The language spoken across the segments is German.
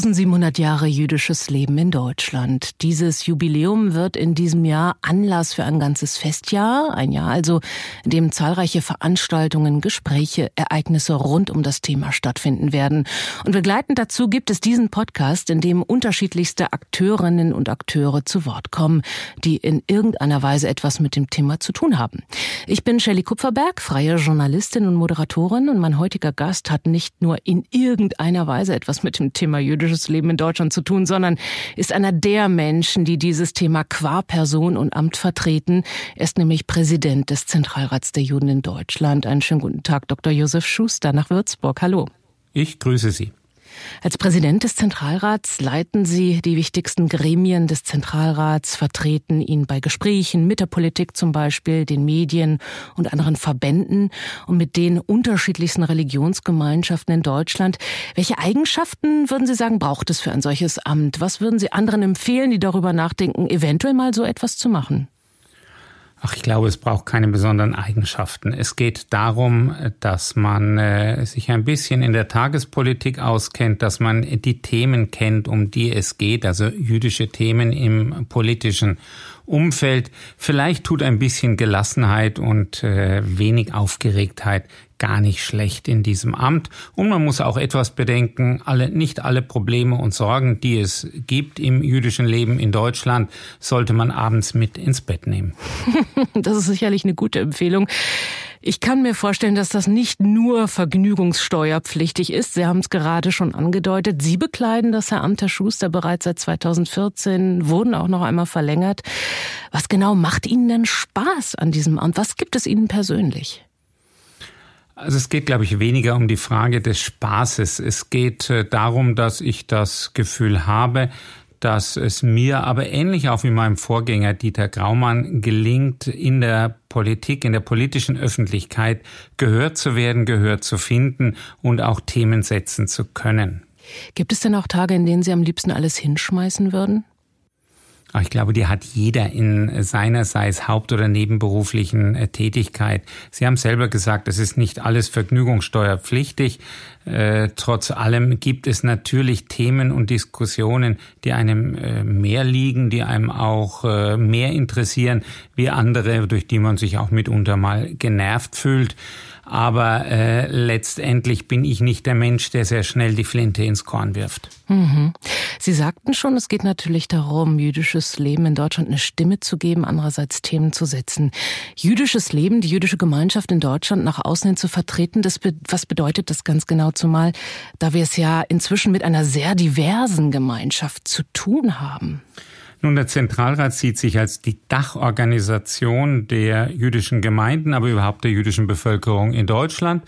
1700 Jahre jüdisches Leben in Deutschland. Dieses Jubiläum wird in diesem Jahr Anlass für ein ganzes Festjahr, ein Jahr also, in dem zahlreiche Veranstaltungen, Gespräche, Ereignisse rund um das Thema stattfinden werden. Und begleitend dazu gibt es diesen Podcast, in dem unterschiedlichste Akteurinnen und Akteure zu Wort kommen, die in irgendeiner Weise etwas mit dem Thema zu tun haben. Ich bin Shelley Kupferberg, freie Journalistin und Moderatorin und mein heutiger Gast hat nicht nur in irgendeiner Weise etwas mit dem Thema jüdisches Leben in Deutschland zu tun, sondern ist einer der Menschen, die dieses Thema qua Person und Amt vertreten. Er ist nämlich Präsident des Zentralrats der Juden in Deutschland. Einen schönen guten Tag, Dr. Josef Schuster nach Würzburg. Hallo. Ich grüße Sie. Als Präsident des Zentralrats leiten Sie die wichtigsten Gremien des Zentralrats, vertreten ihn bei Gesprächen mit der Politik zum Beispiel, den Medien und anderen Verbänden und mit den unterschiedlichsten Religionsgemeinschaften in Deutschland. Welche Eigenschaften würden Sie sagen, braucht es für ein solches Amt? Was würden Sie anderen empfehlen, die darüber nachdenken, eventuell mal so etwas zu machen? Ach, ich glaube, es braucht keine besonderen Eigenschaften. Es geht darum, dass man äh, sich ein bisschen in der Tagespolitik auskennt, dass man die Themen kennt, um die es geht, also jüdische Themen im politischen Umfeld. Vielleicht tut ein bisschen Gelassenheit und äh, wenig Aufgeregtheit gar nicht schlecht in diesem Amt. Und man muss auch etwas bedenken, alle, nicht alle Probleme und Sorgen, die es gibt im jüdischen Leben in Deutschland, sollte man abends mit ins Bett nehmen. das ist sicherlich eine gute Empfehlung. Ich kann mir vorstellen, dass das nicht nur vergnügungssteuerpflichtig ist. Sie haben es gerade schon angedeutet. Sie bekleiden das Herr Amt, Herr Schuster, bereits seit 2014, wurden auch noch einmal verlängert. Was genau macht Ihnen denn Spaß an diesem Amt? Was gibt es Ihnen persönlich? Also es geht, glaube ich, weniger um die Frage des Spaßes. Es geht äh, darum, dass ich das Gefühl habe, dass es mir aber ähnlich auch wie meinem Vorgänger Dieter Graumann gelingt, in der Politik, in der politischen Öffentlichkeit gehört zu werden, gehört zu finden und auch Themen setzen zu können. Gibt es denn auch Tage, in denen Sie am liebsten alles hinschmeißen würden? Ich glaube, die hat jeder in seiner, sei es haupt- oder nebenberuflichen äh, Tätigkeit. Sie haben selber gesagt, es ist nicht alles vergnügungssteuerpflichtig. Äh, trotz allem gibt es natürlich Themen und Diskussionen, die einem äh, mehr liegen, die einem auch äh, mehr interessieren, wie andere, durch die man sich auch mitunter mal genervt fühlt. Aber äh, letztendlich bin ich nicht der Mensch, der sehr schnell die Flinte ins Korn wirft. Mhm. Sie sagten schon, es geht natürlich darum, jüdisches Leben in Deutschland eine Stimme zu geben, andererseits Themen zu setzen. Jüdisches Leben, die jüdische Gemeinschaft in Deutschland nach außen hin zu vertreten, das be was bedeutet das ganz genau, zumal da wir es ja inzwischen mit einer sehr diversen Gemeinschaft zu tun haben? Nun, der Zentralrat sieht sich als die Dachorganisation der jüdischen Gemeinden, aber überhaupt der jüdischen Bevölkerung in Deutschland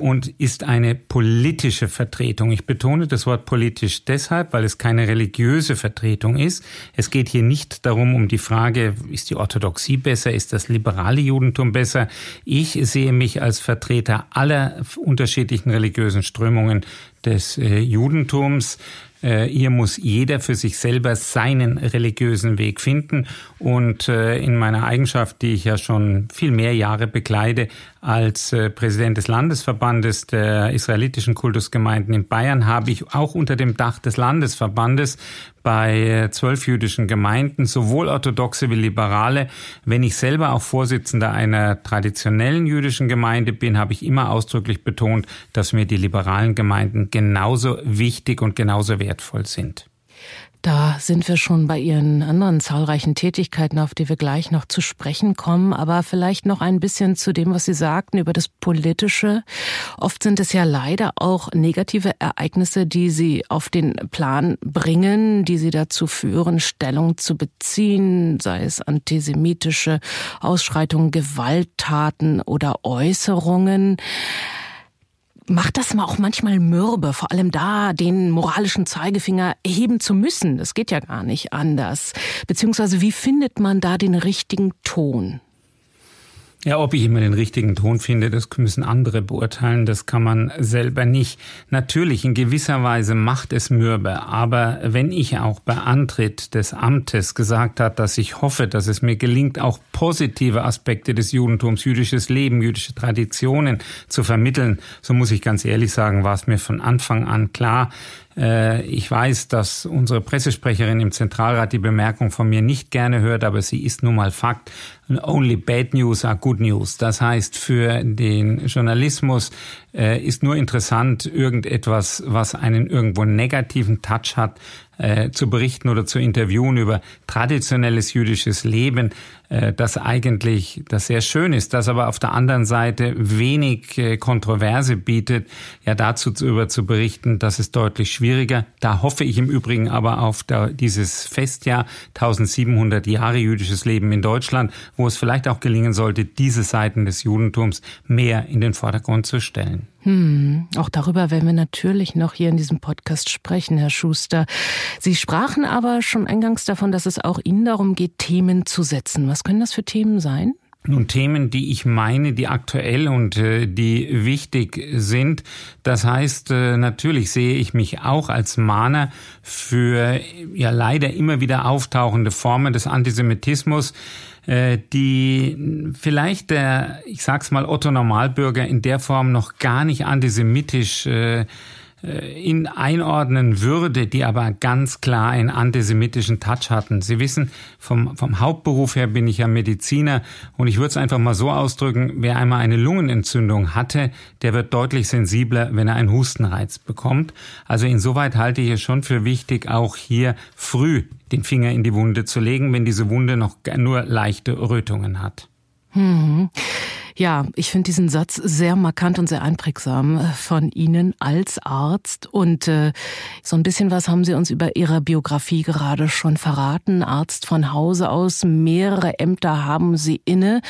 und ist eine politische Vertretung. Ich betone das Wort politisch deshalb, weil es keine religiöse Vertretung ist. Es geht hier nicht darum, um die Frage, ist die Orthodoxie besser, ist das liberale Judentum besser. Ich sehe mich als Vertreter aller unterschiedlichen religiösen Strömungen des äh, Judentums. Äh, hier muss jeder für sich selber seinen religiösen Weg finden. Und äh, in meiner Eigenschaft, die ich ja schon viel mehr Jahre bekleide, als äh, Präsident des Landesverbandes der israelitischen Kultusgemeinden in Bayern habe ich auch unter dem Dach des Landesverbandes bei äh, zwölf jüdischen Gemeinden, sowohl orthodoxe wie liberale. Wenn ich selber auch Vorsitzender einer traditionellen jüdischen Gemeinde bin, habe ich immer ausdrücklich betont, dass mir die liberalen Gemeinden genauso wichtig und genauso wertvoll sind. Da sind wir schon bei Ihren anderen zahlreichen Tätigkeiten, auf die wir gleich noch zu sprechen kommen. Aber vielleicht noch ein bisschen zu dem, was Sie sagten über das Politische. Oft sind es ja leider auch negative Ereignisse, die Sie auf den Plan bringen, die Sie dazu führen, Stellung zu beziehen, sei es antisemitische Ausschreitungen, Gewalttaten oder Äußerungen macht das auch manchmal mürbe, vor allem da den moralischen Zeigefinger erheben zu müssen. Das geht ja gar nicht anders. Beziehungsweise wie findet man da den richtigen Ton? Ja, ob ich immer den richtigen Ton finde, das müssen andere beurteilen, das kann man selber nicht. Natürlich, in gewisser Weise macht es mürbe, aber wenn ich auch bei Antritt des Amtes gesagt habe, dass ich hoffe, dass es mir gelingt, auch positive Aspekte des Judentums, jüdisches Leben, jüdische Traditionen zu vermitteln, so muss ich ganz ehrlich sagen, war es mir von Anfang an klar, ich weiß, dass unsere Pressesprecherin im Zentralrat die Bemerkung von mir nicht gerne hört, aber sie ist nun mal Fakt. Only bad news are good news. Das heißt, für den Journalismus äh, ist nur interessant irgendetwas, was einen irgendwo negativen Touch hat, äh, zu berichten oder zu interviewen über traditionelles jüdisches Leben, äh, das eigentlich das sehr schön ist, das aber auf der anderen Seite wenig äh, Kontroverse bietet, ja dazu zu, über zu berichten, das ist deutlich schwieriger. Da hoffe ich im Übrigen aber auf dieses Festjahr 1700 Jahre jüdisches Leben in Deutschland, wo es vielleicht auch gelingen sollte, diese Seiten des Judentums mehr in den Vordergrund zu stellen. Hm, auch darüber werden wir natürlich noch hier in diesem Podcast sprechen, Herr Schuster. Sie sprachen aber schon eingangs davon, dass es auch Ihnen darum geht, Themen zu setzen. Was können das für Themen sein? Nun Themen, die ich meine, die aktuell und äh, die wichtig sind. Das heißt, äh, natürlich sehe ich mich auch als Mahner für ja leider immer wieder auftauchende Formen des Antisemitismus äh, die vielleicht der, ich sag's mal, Otto Normalbürger in der Form noch gar nicht antisemitisch äh, äh, in einordnen würde, die aber ganz klar einen antisemitischen Touch hatten. Sie wissen, vom, vom Hauptberuf her bin ich ja Mediziner und ich würde es einfach mal so ausdrücken, wer einmal eine Lungenentzündung hatte, der wird deutlich sensibler, wenn er einen Hustenreiz bekommt. Also insoweit halte ich es schon für wichtig, auch hier früh den Finger in die Wunde zu legen, wenn diese Wunde noch nur leichte Rötungen hat. Hm. Ja, ich finde diesen Satz sehr markant und sehr einprägsam äh, von Ihnen als Arzt. Und äh, so ein bisschen was haben Sie uns über Ihre Biografie gerade schon verraten. Arzt von Hause aus, mehrere Ämter haben Sie inne.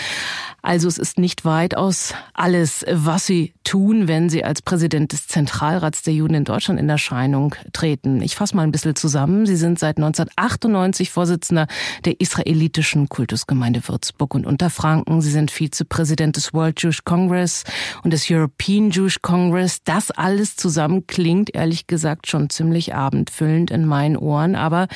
Also es ist nicht weitaus alles, was Sie tun, wenn Sie als Präsident des Zentralrats der Juden in Deutschland in Erscheinung treten. Ich fasse mal ein bisschen zusammen. Sie sind seit 1998 Vorsitzender der israelitischen Kultusgemeinde Würzburg und Unterfranken. Sie sind Vizepräsident des World Jewish Congress und des European Jewish Congress. Das alles zusammen klingt ehrlich gesagt schon ziemlich abendfüllend in meinen Ohren. Aber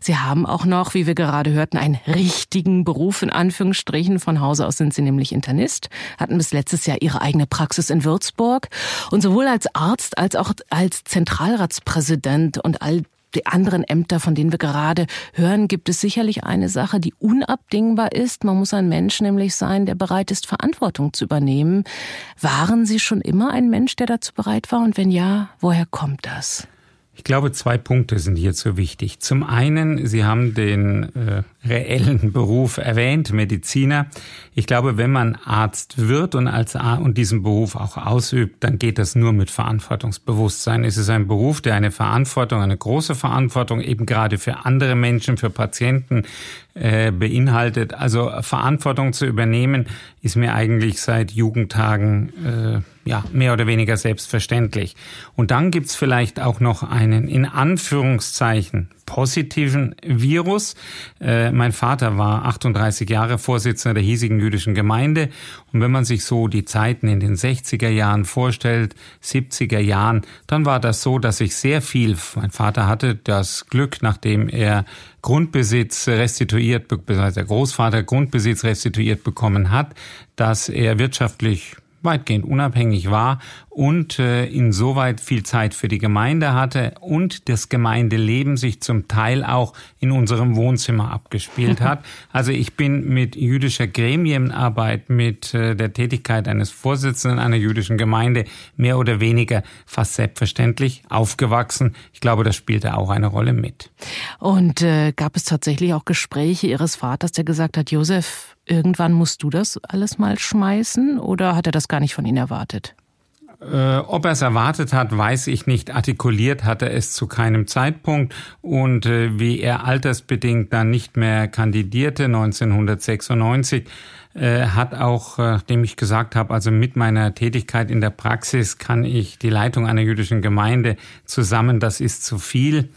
Sie haben auch noch, wie wir gerade hörten, einen richtigen Beruf in Anführungsstrichen. Von Hause aus sind Sie nämlich Internist, hatten bis letztes Jahr ihre eigene Praxis in Würzburg und sowohl als Arzt als auch als Zentralratspräsident und all die anderen Ämter, von denen wir gerade hören, gibt es sicherlich eine Sache, die unabdingbar ist. Man muss ein Mensch nämlich sein, der bereit ist, Verantwortung zu übernehmen. Waren Sie schon immer ein Mensch, der dazu bereit war? Und wenn ja, woher kommt das? Ich glaube, zwei Punkte sind hierzu wichtig. Zum einen, Sie haben den äh, reellen Beruf erwähnt, Mediziner. Ich glaube, wenn man Arzt wird und als Arzt und diesen Beruf auch ausübt, dann geht das nur mit Verantwortungsbewusstsein. Es ist ein Beruf, der eine Verantwortung, eine große Verantwortung eben gerade für andere Menschen, für Patienten äh, beinhaltet. Also Verantwortung zu übernehmen, ist mir eigentlich seit Jugendtagen äh, ja mehr oder weniger selbstverständlich. Und dann gibt's vielleicht auch noch einen in Anführungszeichen positiven Virus. Äh, mein Vater war 38 Jahre Vorsitzender der hiesigen jüdischen Gemeinde. Und wenn man sich so die Zeiten in den 60er Jahren vorstellt, 70er Jahren, dann war das so, dass ich sehr viel, mein Vater hatte das Glück, nachdem er Grundbesitz restituiert, beziehungsweise der Großvater Grundbesitz restituiert bekommen hat, dass er wirtschaftlich weitgehend unabhängig war und äh, insoweit viel Zeit für die Gemeinde hatte und das Gemeindeleben sich zum Teil auch in unserem Wohnzimmer abgespielt hat. Also ich bin mit jüdischer Gremienarbeit, mit äh, der Tätigkeit eines Vorsitzenden einer jüdischen Gemeinde mehr oder weniger fast selbstverständlich aufgewachsen. Ich glaube, das spielte auch eine Rolle mit. Und äh, gab es tatsächlich auch Gespräche Ihres Vaters, der gesagt hat, Josef, irgendwann musst du das alles mal schmeißen oder hat er das gar nicht von Ihnen erwartet? Äh, ob er es erwartet hat, weiß ich nicht. Artikuliert hat er es zu keinem Zeitpunkt. Und äh, wie er altersbedingt dann nicht mehr kandidierte, 1996, äh, hat auch, nachdem ich gesagt habe, also mit meiner Tätigkeit in der Praxis kann ich die Leitung einer jüdischen Gemeinde zusammen, das ist zu viel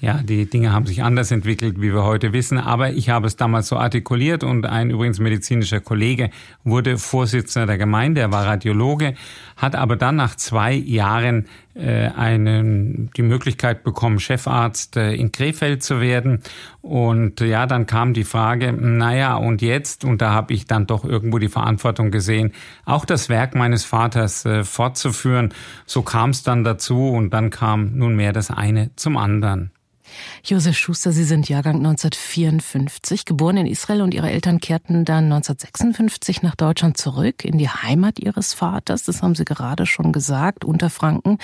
Ja, die Dinge haben sich anders entwickelt, wie wir heute wissen. Aber ich habe es damals so artikuliert und ein übrigens medizinischer Kollege wurde Vorsitzender der Gemeinde. Er war Radiologe, hat aber dann nach zwei Jahren äh, einen, die Möglichkeit bekommen, Chefarzt äh, in Krefeld zu werden. Und ja, dann kam die Frage, naja, und jetzt? Und da habe ich dann doch irgendwo die Verantwortung gesehen, auch das Werk meines Vaters äh, fortzuführen. So kam es dann dazu und dann kam nunmehr das eine zum anderen. Josef Schuster, Sie sind Jahrgang 1954, geboren in Israel und Ihre Eltern kehrten dann 1956 nach Deutschland zurück in die Heimat Ihres Vaters. Das haben Sie gerade schon gesagt, Unterfranken.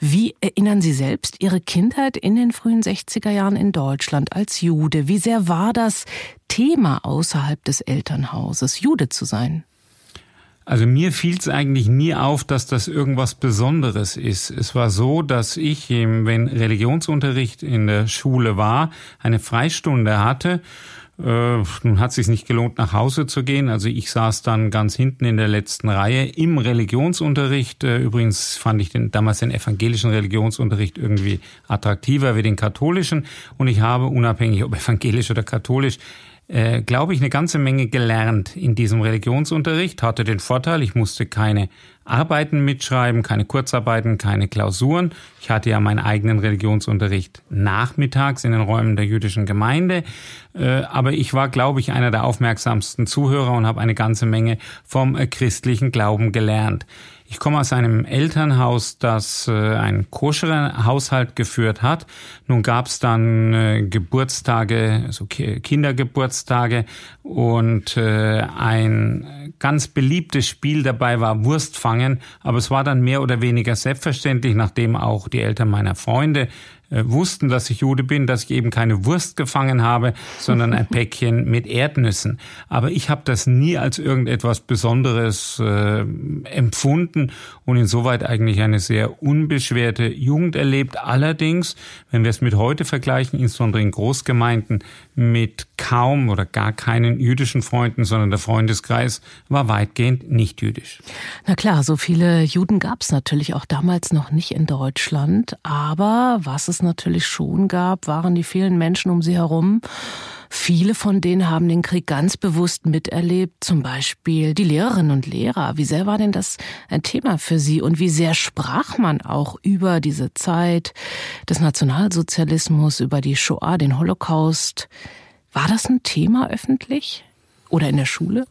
Wie erinnern Sie selbst Ihre Kindheit in den frühen 60er Jahren in Deutschland als Jude? Wie sehr war das Thema außerhalb des Elternhauses, Jude zu sein? Also mir fiel es eigentlich nie auf, dass das irgendwas Besonderes ist. Es war so, dass ich, wenn Religionsunterricht in der Schule war, eine Freistunde hatte. Äh, nun hat es sich nicht gelohnt, nach Hause zu gehen. Also ich saß dann ganz hinten in der letzten Reihe im Religionsunterricht. Äh, übrigens fand ich den, damals den evangelischen Religionsunterricht irgendwie attraktiver wie den katholischen. Und ich habe, unabhängig ob evangelisch oder katholisch, äh, glaube ich, eine ganze Menge gelernt in diesem Religionsunterricht. Hatte den Vorteil, ich musste keine Arbeiten mitschreiben, keine Kurzarbeiten, keine Klausuren. Ich hatte ja meinen eigenen Religionsunterricht nachmittags in den Räumen der jüdischen Gemeinde. Äh, aber ich war, glaube ich, einer der aufmerksamsten Zuhörer und habe eine ganze Menge vom äh, christlichen Glauben gelernt. Ich komme aus einem Elternhaus, das äh, einen koscheren Haushalt geführt hat. Nun gab es dann äh, Geburtstage, also Kindergeburtstage und äh, ein ganz beliebtes Spiel dabei war Wurstfangen, aber es war dann mehr oder weniger selbstverständlich, nachdem auch die Eltern meiner Freunde wussten, dass ich Jude bin, dass ich eben keine Wurst gefangen habe, sondern ein Päckchen mit Erdnüssen. Aber ich habe das nie als irgendetwas Besonderes äh, empfunden und insoweit eigentlich eine sehr unbeschwerte Jugend erlebt. Allerdings, wenn wir es mit heute vergleichen, insbesondere in Großgemeinden, mit kaum oder gar keinen jüdischen Freunden, sondern der Freundeskreis war weitgehend nicht jüdisch. Na klar, so viele Juden gab es natürlich auch damals noch nicht in Deutschland, aber was es natürlich schon gab, waren die vielen Menschen um sie herum. Viele von denen haben den Krieg ganz bewusst miterlebt, zum Beispiel die Lehrerinnen und Lehrer. Wie sehr war denn das ein Thema für Sie und wie sehr sprach man auch über diese Zeit des Nationalsozialismus, über die Shoah, den Holocaust? War das ein Thema öffentlich oder in der Schule?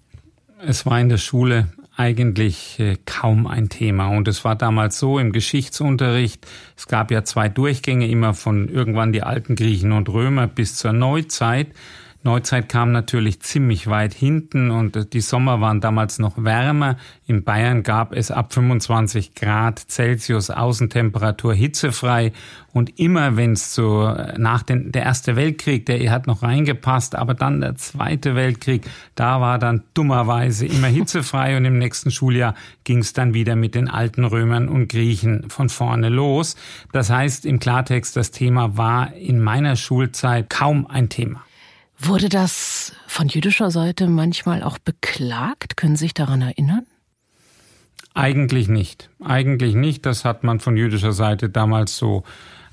Es war in der Schule eigentlich äh, kaum ein Thema. Und es war damals so im Geschichtsunterricht, es gab ja zwei Durchgänge immer von irgendwann die alten Griechen und Römer bis zur Neuzeit. Neuzeit kam natürlich ziemlich weit hinten und die Sommer waren damals noch wärmer. In Bayern gab es ab 25 Grad Celsius Außentemperatur hitzefrei und immer wenn es so nach den, der erste Weltkrieg, der hat noch reingepasst, aber dann der zweite Weltkrieg, da war dann dummerweise immer hitzefrei und im nächsten Schuljahr ging es dann wieder mit den alten Römern und Griechen von vorne los. Das heißt im Klartext, das Thema war in meiner Schulzeit kaum ein Thema. Wurde das von jüdischer Seite manchmal auch beklagt? Können Sie sich daran erinnern? Eigentlich nicht. Eigentlich nicht. Das hat man von jüdischer Seite damals so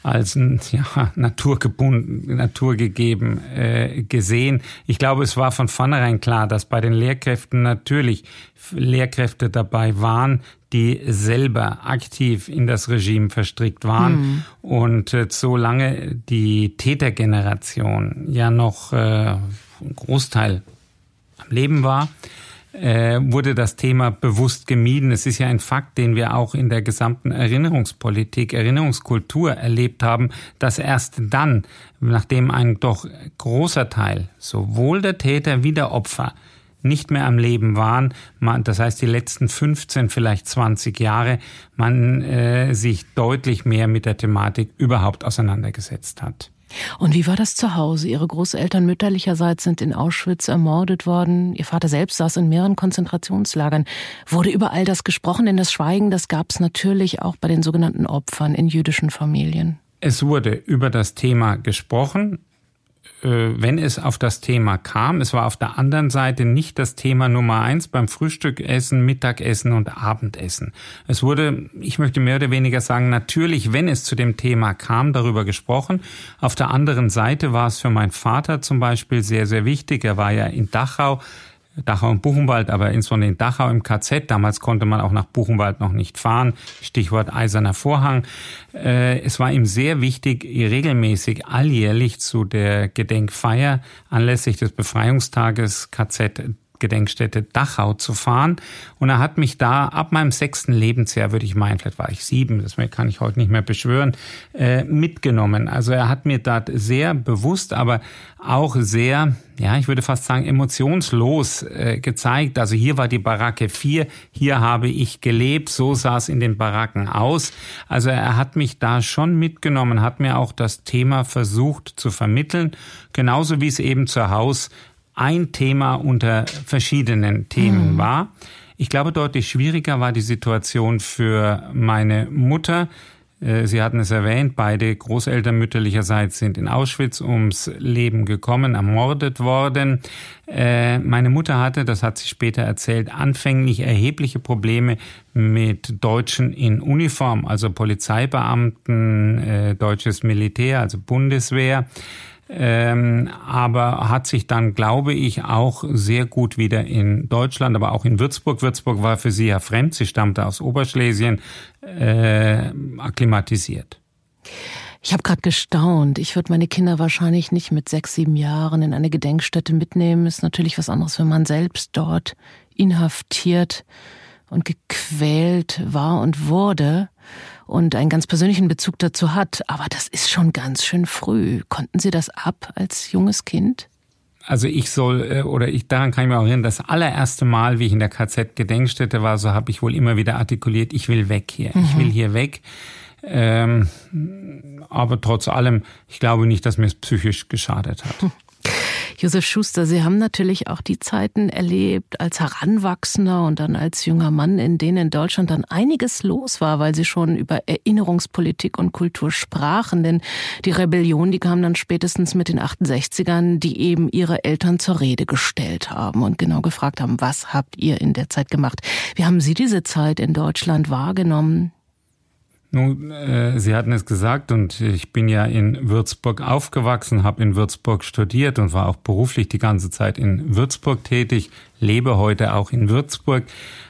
als ja, naturgebunden, naturgegeben äh, gesehen. Ich glaube, es war von vornherein klar, dass bei den Lehrkräften natürlich Lehrkräfte dabei waren, die selber aktiv in das Regime verstrickt waren. Mhm. Und äh, solange die Tätergeneration ja noch äh, ein Großteil am Leben war, äh, wurde das Thema bewusst gemieden. Es ist ja ein Fakt, den wir auch in der gesamten Erinnerungspolitik, Erinnerungskultur erlebt haben, dass erst dann, nachdem ein doch großer Teil sowohl der Täter wie der Opfer nicht mehr am Leben waren, man, das heißt die letzten 15, vielleicht 20 Jahre, man äh, sich deutlich mehr mit der Thematik überhaupt auseinandergesetzt hat. Und wie war das zu Hause? Ihre Großeltern mütterlicherseits sind in Auschwitz ermordet worden. Ihr Vater selbst saß in mehreren Konzentrationslagern. Wurde über all das gesprochen? Denn das Schweigen, das gab es natürlich auch bei den sogenannten Opfern in jüdischen Familien. Es wurde über das Thema gesprochen wenn es auf das Thema kam, es war auf der anderen Seite nicht das Thema Nummer eins beim Frühstückessen, Mittagessen und Abendessen. Es wurde, ich möchte mehr oder weniger sagen, natürlich, wenn es zu dem Thema kam, darüber gesprochen. Auf der anderen Seite war es für meinen Vater zum Beispiel sehr, sehr wichtig. Er war ja in Dachau Dachau und Buchenwald, aber insbesondere in Dachau im KZ. Damals konnte man auch nach Buchenwald noch nicht fahren. Stichwort eiserner Vorhang. Äh, es war ihm sehr wichtig, regelmäßig alljährlich zu der Gedenkfeier anlässlich des Befreiungstages KZ Gedenkstätte Dachau zu fahren. Und er hat mich da ab meinem sechsten Lebensjahr, würde ich meinen, vielleicht war ich sieben, das kann ich heute nicht mehr beschwören, äh, mitgenommen. Also er hat mir da sehr bewusst, aber auch sehr, ja, ich würde fast sagen, emotionslos äh, gezeigt. Also hier war die Baracke 4, hier habe ich gelebt, so sah es in den Baracken aus. Also er hat mich da schon mitgenommen, hat mir auch das Thema versucht zu vermitteln, genauso wie es eben zu Hause ein Thema unter verschiedenen Themen mhm. war. Ich glaube, deutlich schwieriger war die Situation für meine Mutter. Äh, Sie hatten es erwähnt, beide Großeltern mütterlicherseits sind in Auschwitz ums Leben gekommen, ermordet worden. Äh, meine Mutter hatte, das hat sie später erzählt, anfänglich erhebliche Probleme mit Deutschen in Uniform, also Polizeibeamten, äh, deutsches Militär, also Bundeswehr ähm, aber hat sich dann, glaube ich, auch sehr gut wieder in Deutschland, aber auch in Würzburg, Würzburg war für sie ja fremd, sie stammte aus Oberschlesien, äh, akklimatisiert. Ich habe gerade gestaunt. Ich würde meine Kinder wahrscheinlich nicht mit sechs, sieben Jahren in eine Gedenkstätte mitnehmen. Ist natürlich was anderes, wenn man selbst dort inhaftiert und gequält war und wurde und einen ganz persönlichen Bezug dazu hat. Aber das ist schon ganz schön früh. Konnten Sie das ab als junges Kind? Also ich soll, äh, oder ich, daran kann ich mich auch erinnern, das allererste Mal, wie ich in der KZ-Gedenkstätte war, so habe ich wohl immer wieder artikuliert, ich will weg hier, mhm. ich will hier weg. Ähm, aber trotz allem, ich glaube nicht, dass mir es psychisch geschadet hat. Josef Schuster, Sie haben natürlich auch die Zeiten erlebt als Heranwachsender und dann als junger Mann, in denen in Deutschland dann einiges los war, weil Sie schon über Erinnerungspolitik und Kultur sprachen. Denn die Rebellion, die kam dann spätestens mit den 68ern, die eben ihre Eltern zur Rede gestellt haben und genau gefragt haben, was habt ihr in der Zeit gemacht? Wie haben Sie diese Zeit in Deutschland wahrgenommen? Nun, äh, Sie hatten es gesagt und ich bin ja in Würzburg aufgewachsen, habe in Würzburg studiert und war auch beruflich die ganze Zeit in Würzburg tätig, lebe heute auch in Würzburg.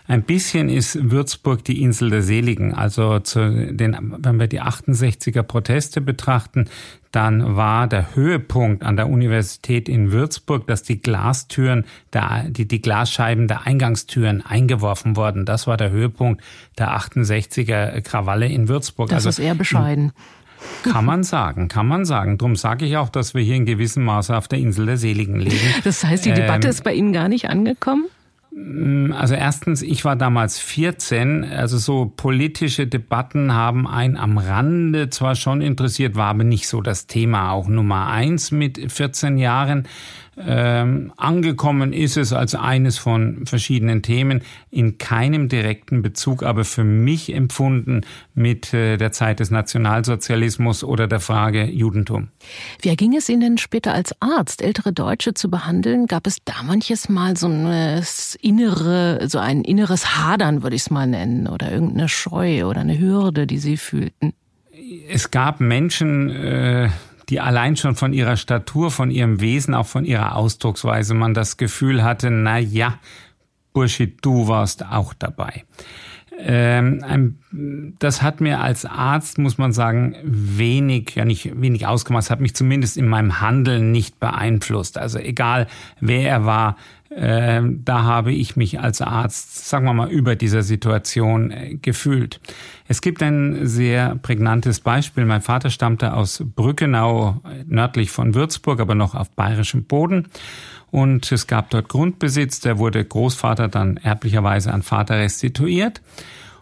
Ein bisschen ist Würzburg die Insel der Seligen. Also zu den, wenn wir die 68er Proteste betrachten, dann war der Höhepunkt an der Universität in Würzburg, dass die Glastüren, der, die, die Glasscheiben der Eingangstüren eingeworfen wurden. Das war der Höhepunkt der 68er Krawalle in Würzburg. Das also, ist eher bescheiden. Kann man sagen, kann man sagen. Drum sage ich auch, dass wir hier in gewissem Maße auf der Insel der Seligen leben. Das heißt, die Debatte ähm, ist bei Ihnen gar nicht angekommen? Mm, also erstens, ich war damals 14, also so politische Debatten haben einen am Rande zwar schon interessiert, war aber nicht so das Thema auch Nummer eins mit 14 Jahren. Ähm, angekommen ist es als eines von verschiedenen Themen, in keinem direkten Bezug, aber für mich empfunden mit äh, der Zeit des Nationalsozialismus oder der Frage Judentum. Wie erging es Ihnen denn später als Arzt, ältere Deutsche zu behandeln? Gab es da manches Mal so ein innere, so ein inneres Hadern, würde ich es mal nennen, oder irgendeine Scheu oder eine Hürde, die Sie fühlten? Es gab Menschen, äh, die allein schon von ihrer Statur, von ihrem Wesen, auch von ihrer Ausdrucksweise man das Gefühl hatte, na ja, Burschi, du warst auch dabei. Ähm, das hat mir als Arzt, muss man sagen, wenig, ja nicht wenig ausgemacht, hat mich zumindest in meinem Handeln nicht beeinflusst. Also egal, wer er war, äh, da habe ich mich als Arzt, sagen wir mal, über dieser Situation äh, gefühlt. Es gibt ein sehr prägnantes Beispiel. Mein Vater stammte aus Brückenau, nördlich von Würzburg, aber noch auf bayerischem Boden. Und es gab dort Grundbesitz, der wurde Großvater dann erblicherweise an Vater restituiert.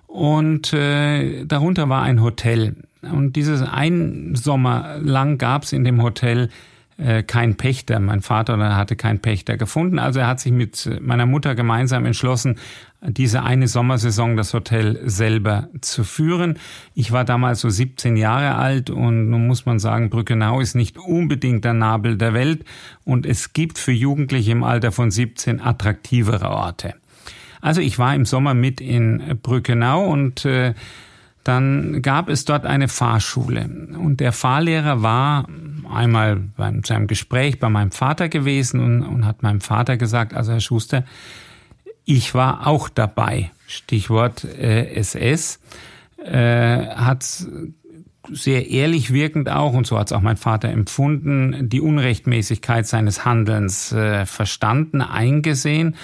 Und äh, darunter war ein Hotel. Und dieses ein Sommer lang gab es in dem Hotel äh, keinen Pächter. Mein Vater hatte keinen Pächter gefunden. Also er hat sich mit meiner Mutter gemeinsam entschlossen, diese eine Sommersaison das Hotel selber zu führen. Ich war damals so 17 Jahre alt und nun muss man sagen, Brückenau ist nicht unbedingt der Nabel der Welt und es gibt für Jugendliche im Alter von 17 attraktivere Orte. Also ich war im Sommer mit in Brückenau und äh, dann gab es dort eine Fahrschule und der Fahrlehrer war einmal beim, zu einem Gespräch bei meinem Vater gewesen und, und hat meinem Vater gesagt, also Herr Schuster, ich war auch dabei. Stichwort äh, SS. Äh, hat sehr ehrlich wirkend auch, und so hat es auch mein Vater empfunden, die Unrechtmäßigkeit seines Handelns äh, verstanden, eingesehen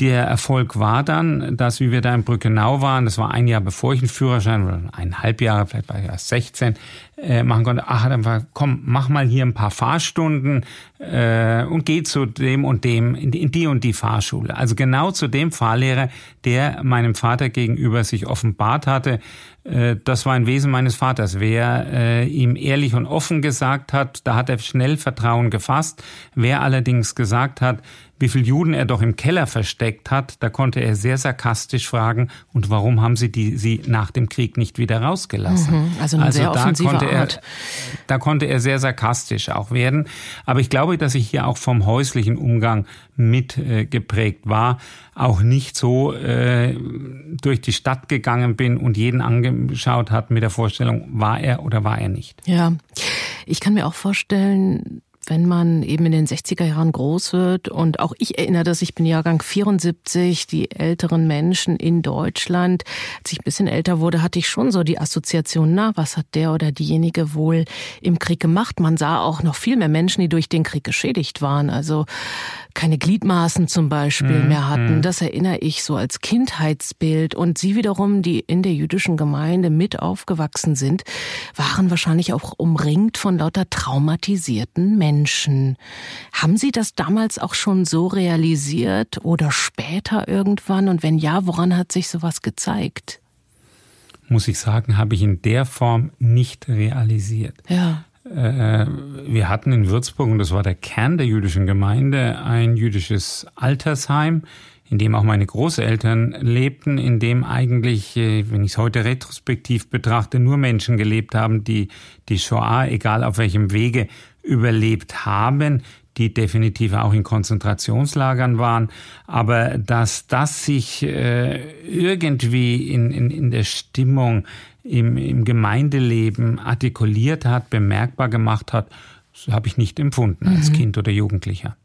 der Erfolg war dann, dass, wie wir da in Brückenau waren, das war ein Jahr bevor ich einen Führerschein, oder eineinhalb Jahre, vielleicht war ich erst 16, äh, machen konnte, ach, dann war, komm, mach mal hier ein paar Fahrstunden äh, und geh zu dem und dem, in die, in die und die Fahrschule. Also genau zu dem Fahrlehrer, der meinem Vater gegenüber sich offenbart hatte, das war ein Wesen meines Vaters. Wer äh, ihm ehrlich und offen gesagt hat, da hat er schnell Vertrauen gefasst. Wer allerdings gesagt hat, wie viel Juden er doch im Keller versteckt hat, da konnte er sehr sarkastisch fragen, und warum haben sie die, sie nach dem Krieg nicht wieder rausgelassen? Mhm, also, also sehr da konnte er, da konnte er sehr sarkastisch auch werden. Aber ich glaube, dass ich hier auch vom häuslichen Umgang mit äh, geprägt war, auch nicht so äh, durch die Stadt gegangen bin und jeden angeschaut hat mit der Vorstellung, war er oder war er nicht. Ja, ich kann mir auch vorstellen, wenn man eben in den 60er Jahren groß wird und auch ich erinnere das, ich bin Jahrgang 74, die älteren Menschen in Deutschland. Als ich ein bisschen älter wurde, hatte ich schon so die Assoziation, na, was hat der oder diejenige wohl im Krieg gemacht? Man sah auch noch viel mehr Menschen, die durch den Krieg geschädigt waren. Also keine Gliedmaßen zum Beispiel mhm. mehr hatten. Mhm. Das erinnere ich so als Kindheitsbild. Und sie wiederum, die in der jüdischen Gemeinde mit aufgewachsen sind, waren wahrscheinlich auch umringt von lauter traumatisierten Menschen. Haben Sie das damals auch schon so realisiert oder später irgendwann? Und wenn ja, woran hat sich sowas gezeigt? Muss ich sagen, habe ich in der Form nicht realisiert. Ja. Äh, wir hatten in Würzburg, und das war der Kern der jüdischen Gemeinde, ein jüdisches Altersheim, in dem auch meine Großeltern lebten, in dem eigentlich, äh, wenn ich es heute retrospektiv betrachte, nur Menschen gelebt haben, die die Shoah, egal auf welchem Wege, überlebt haben, die definitiv auch in Konzentrationslagern waren, aber dass das sich äh, irgendwie in, in, in der Stimmung im, im Gemeindeleben artikuliert hat, bemerkbar gemacht hat, habe ich nicht empfunden als mhm. Kind oder Jugendlicher.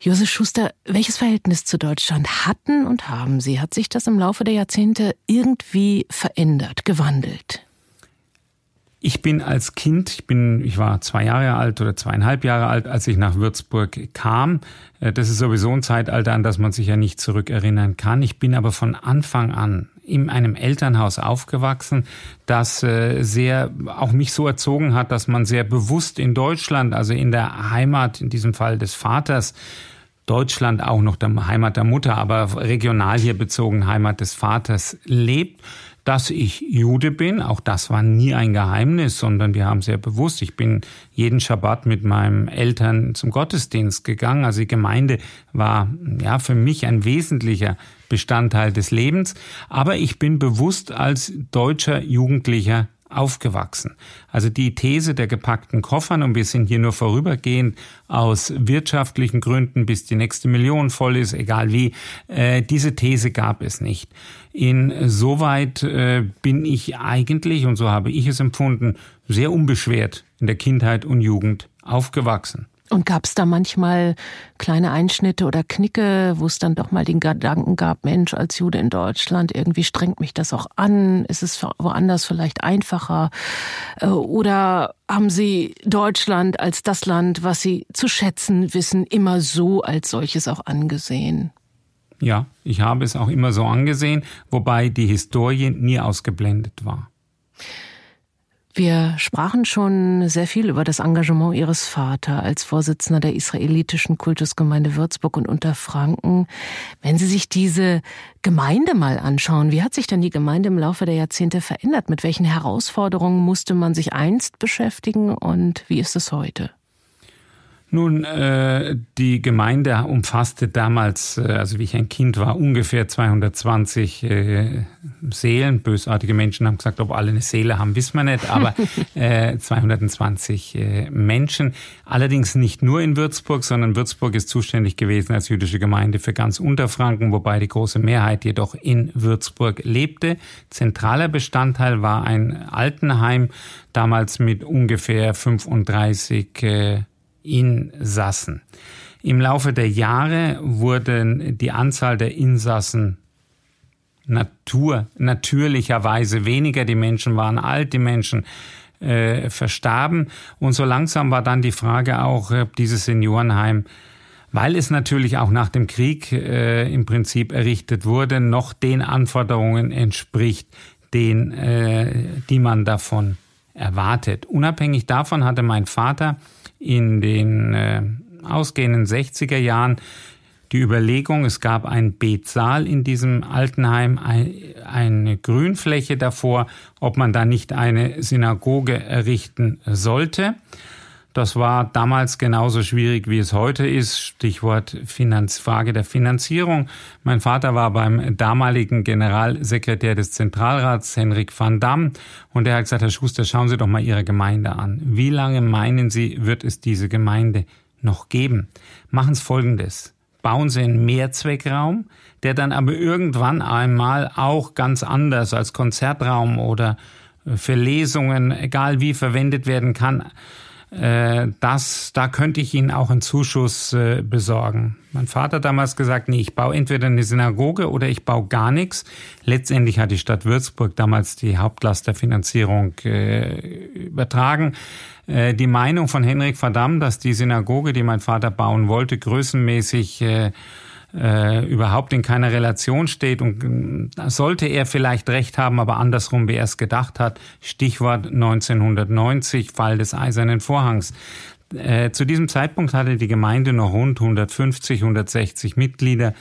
Josef Schuster, welches Verhältnis zu Deutschland hatten und haben Sie? Hat sich das im Laufe der Jahrzehnte irgendwie verändert, gewandelt? Ich bin als Kind, ich bin, ich war zwei Jahre alt oder zweieinhalb Jahre alt, als ich nach Würzburg kam. Äh, das ist sowieso ein Zeitalter, an das man sich ja nicht zurückerinnern kann. Ich bin aber von Anfang an in einem Elternhaus aufgewachsen, das äh, sehr auch mich so erzogen hat, dass man sehr bewusst in Deutschland, also in der Heimat, in diesem Fall des Vaters, Deutschland auch noch der Heimat der Mutter, aber regional hier bezogen Heimat des Vaters lebt dass ich Jude bin. Auch das war nie ein Geheimnis, sondern wir haben sehr bewusst, ich bin jeden Schabbat mit meinen Eltern zum Gottesdienst gegangen. Also die Gemeinde war ja für mich ein wesentlicher Bestandteil des Lebens. Aber ich bin bewusst als deutscher Jugendlicher aufgewachsen. Also die These der gepackten Koffern, und wir sind hier nur vorübergehend aus wirtschaftlichen Gründen, bis die nächste Million voll ist, egal wie, äh, diese These gab es nicht. Insoweit äh, bin ich eigentlich, und so habe ich es empfunden, sehr unbeschwert in der Kindheit und Jugend aufgewachsen. Und gab es da manchmal kleine Einschnitte oder Knicke, wo es dann doch mal den Gedanken gab, Mensch, als Jude in Deutschland, irgendwie strengt mich das auch an, ist es woanders vielleicht einfacher? Äh, oder haben Sie Deutschland als das Land, was Sie zu schätzen wissen, immer so als solches auch angesehen? Ja, ich habe es auch immer so angesehen, wobei die Historie nie ausgeblendet war. Wir sprachen schon sehr viel über das Engagement Ihres Vaters als Vorsitzender der israelitischen Kultusgemeinde Würzburg und Unterfranken. Wenn Sie sich diese Gemeinde mal anschauen, wie hat sich denn die Gemeinde im Laufe der Jahrzehnte verändert? Mit welchen Herausforderungen musste man sich einst beschäftigen und wie ist es heute? Nun, äh, die Gemeinde umfasste damals, äh, also wie ich ein Kind war, ungefähr 220 äh, Seelen. Bösartige Menschen haben gesagt, ob alle eine Seele haben, wissen wir nicht, aber äh, 220 äh, Menschen. Allerdings nicht nur in Würzburg, sondern Würzburg ist zuständig gewesen als jüdische Gemeinde für ganz Unterfranken, wobei die große Mehrheit jedoch in Würzburg lebte. Zentraler Bestandteil war ein Altenheim, damals mit ungefähr 35 äh, Insassen. Im Laufe der Jahre wurden die Anzahl der Insassen Natur, natürlicherweise weniger. Die Menschen waren alt, die Menschen äh, verstarben. Und so langsam war dann die Frage auch, ob dieses Seniorenheim, weil es natürlich auch nach dem Krieg äh, im Prinzip errichtet wurde, noch den Anforderungen entspricht, den, äh, die man davon erwartet. Unabhängig davon hatte mein Vater in den äh, ausgehenden 60er Jahren die Überlegung, es gab einen Betsaal in diesem Altenheim, ein, eine Grünfläche davor, ob man da nicht eine Synagoge errichten sollte. Das war damals genauso schwierig, wie es heute ist. Stichwort Finanz, Frage der Finanzierung. Mein Vater war beim damaligen Generalsekretär des Zentralrats, Henrik van Damme, und er hat gesagt, Herr Schuster, schauen Sie doch mal Ihre Gemeinde an. Wie lange meinen Sie, wird es diese Gemeinde noch geben? Machen Sie Folgendes. Bauen Sie einen Mehrzweckraum, der dann aber irgendwann einmal auch ganz anders als Konzertraum oder für Lesungen, egal wie, verwendet werden kann äh, das, da könnte ich Ihnen auch einen Zuschuss äh, besorgen. Mein Vater hat damals gesagt, nee, ich baue entweder eine Synagoge oder ich baue gar nichts. Letztendlich hat die Stadt Würzburg damals die Hauptlast der Finanzierung äh, übertragen. Äh, die Meinung von Henrik Verdamm, dass die Synagoge, die mein Vater bauen wollte, größenmäßig äh, äh, überhaupt in keiner Relation steht. Und da sollte er vielleicht recht haben, aber andersrum, wie er es gedacht hat. Stichwort 1990, Fall des Eisernen Vorhangs. Äh, zu diesem Zeitpunkt hatte die Gemeinde noch rund 150, 160 Mitglieder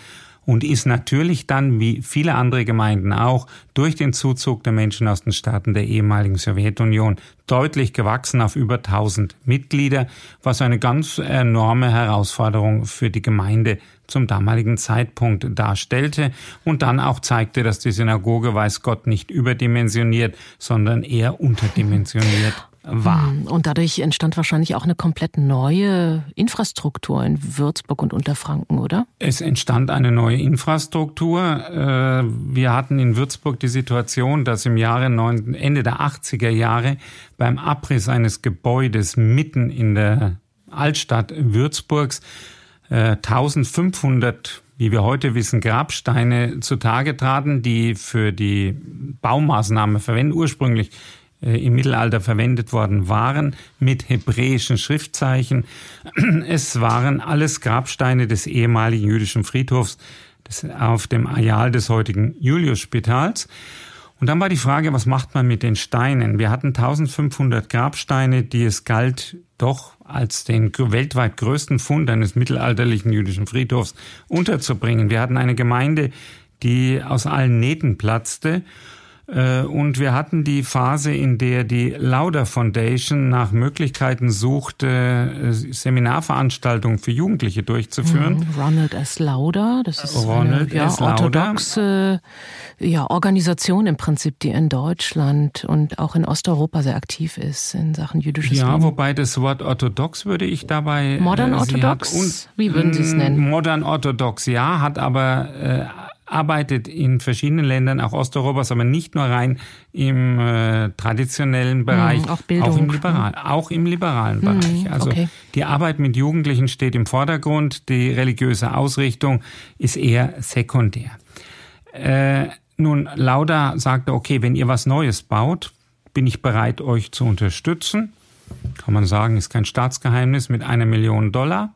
und ist natürlich dann, wie viele andere Gemeinden auch, durch den Zuzug der Menschen aus den Staaten der ehemaligen Sowjetunion deutlich gewachsen auf über 1000 Mitglieder, was eine ganz enorme Herausforderung für die Gemeinde zum damaligen Zeitpunkt darstellte. Und dann auch zeigte, dass die Synagoge, weiß Gott, nicht überdimensioniert, sondern eher unterdimensioniert war. Hm, und dadurch entstand wahrscheinlich auch eine komplett neue Infrastruktur in Würzburg und Unterfranken, oder? Es entstand eine neue Infrastruktur. Äh, wir hatten in Würzburg die Situation, dass im Jahre Ende der 80er Jahre beim Abriss eines Gebäudes mitten in der Altstadt Würzburgs 1500 äh, wie wir heute wissen, Grabsteine zutage traten, die für die Baumaßnahme verwenden, ursprünglich im Mittelalter verwendet worden waren, mit hebräischen Schriftzeichen. Es waren alles Grabsteine des ehemaligen jüdischen Friedhofs auf dem Areal des heutigen Juliusspitals. Und dann war die Frage, was macht man mit den Steinen? Wir hatten 1500 Grabsteine, die es galt, doch als den weltweit größten Fund eines mittelalterlichen jüdischen Friedhofs unterzubringen. Wir hatten eine Gemeinde, die aus allen Nähten platzte äh, und wir hatten die Phase, in der die Lauder Foundation nach Möglichkeiten suchte, äh, Seminarveranstaltungen für Jugendliche durchzuführen. Mhm. Ronald S. Lauder, das ist Ronald eine ja, orthodoxe ja, Organisation im Prinzip, die in Deutschland und auch in Osteuropa sehr aktiv ist in Sachen jüdisches Ja, Leben. wobei das Wort orthodox würde ich dabei... Modern äh, Orthodox? Wie würden Sie es nennen? Modern Orthodox, ja, hat aber... Äh, arbeitet in verschiedenen Ländern, auch Osteuropas, aber nicht nur rein im äh, traditionellen hm, Bereich, auch, Bildung. auch im, Liberal, auch im liberalen mhm, Bereich. Also okay. die Arbeit mit Jugendlichen steht im Vordergrund, die religiöse Ausrichtung ist eher sekundär. Äh, nun, Lauda sagte, okay, wenn ihr was Neues baut, bin ich bereit, euch zu unterstützen. Kann man sagen, ist kein Staatsgeheimnis mit einer Million Dollar.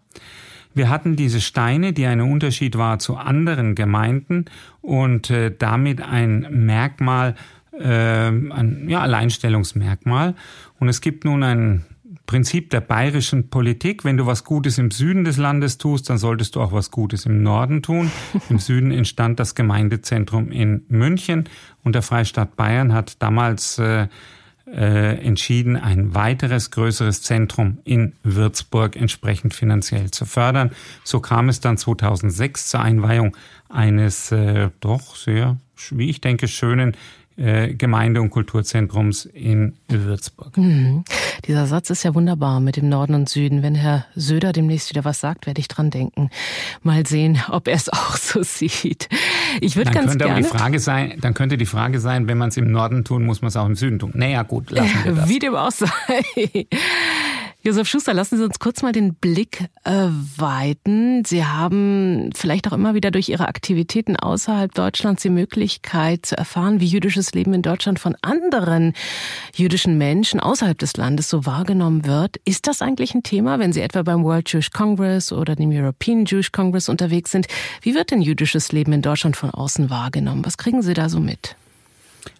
Wir hatten diese Steine, die ein Unterschied war zu anderen Gemeinden und äh, damit ein Merkmal, äh, ein ja, Alleinstellungsmerkmal. Und es gibt nun ein Prinzip der bayerischen Politik. Wenn du was Gutes im Süden des Landes tust, dann solltest du auch was Gutes im Norden tun. Im Süden entstand das Gemeindezentrum in München und der Freistaat Bayern hat damals äh, äh, entschieden, ein weiteres größeres Zentrum in Würzburg entsprechend finanziell zu fördern. So kam es dann 2006 zur Einweihung eines äh, doch sehr, wie ich denke, schönen Gemeinde- und Kulturzentrums in Würzburg. Mhm. Dieser Satz ist ja wunderbar mit dem Norden und Süden. Wenn Herr Söder demnächst wieder was sagt, werde ich dran denken. Mal sehen, ob er es auch so sieht. Ich würde ganz könnte gerne. Aber die Frage sein, dann könnte die Frage sein, wenn man es im Norden tun, muss man es auch im Süden tun. Naja, gut, lassen wir das. Wie dem auch sei. Josef Schuster, lassen Sie uns kurz mal den Blick äh, weiten. Sie haben vielleicht auch immer wieder durch Ihre Aktivitäten außerhalb Deutschlands die Möglichkeit zu erfahren, wie jüdisches Leben in Deutschland von anderen jüdischen Menschen außerhalb des Landes so wahrgenommen wird. Ist das eigentlich ein Thema, wenn Sie etwa beim World Jewish Congress oder dem European Jewish Congress unterwegs sind? Wie wird denn jüdisches Leben in Deutschland von außen wahrgenommen? Was kriegen Sie da so mit?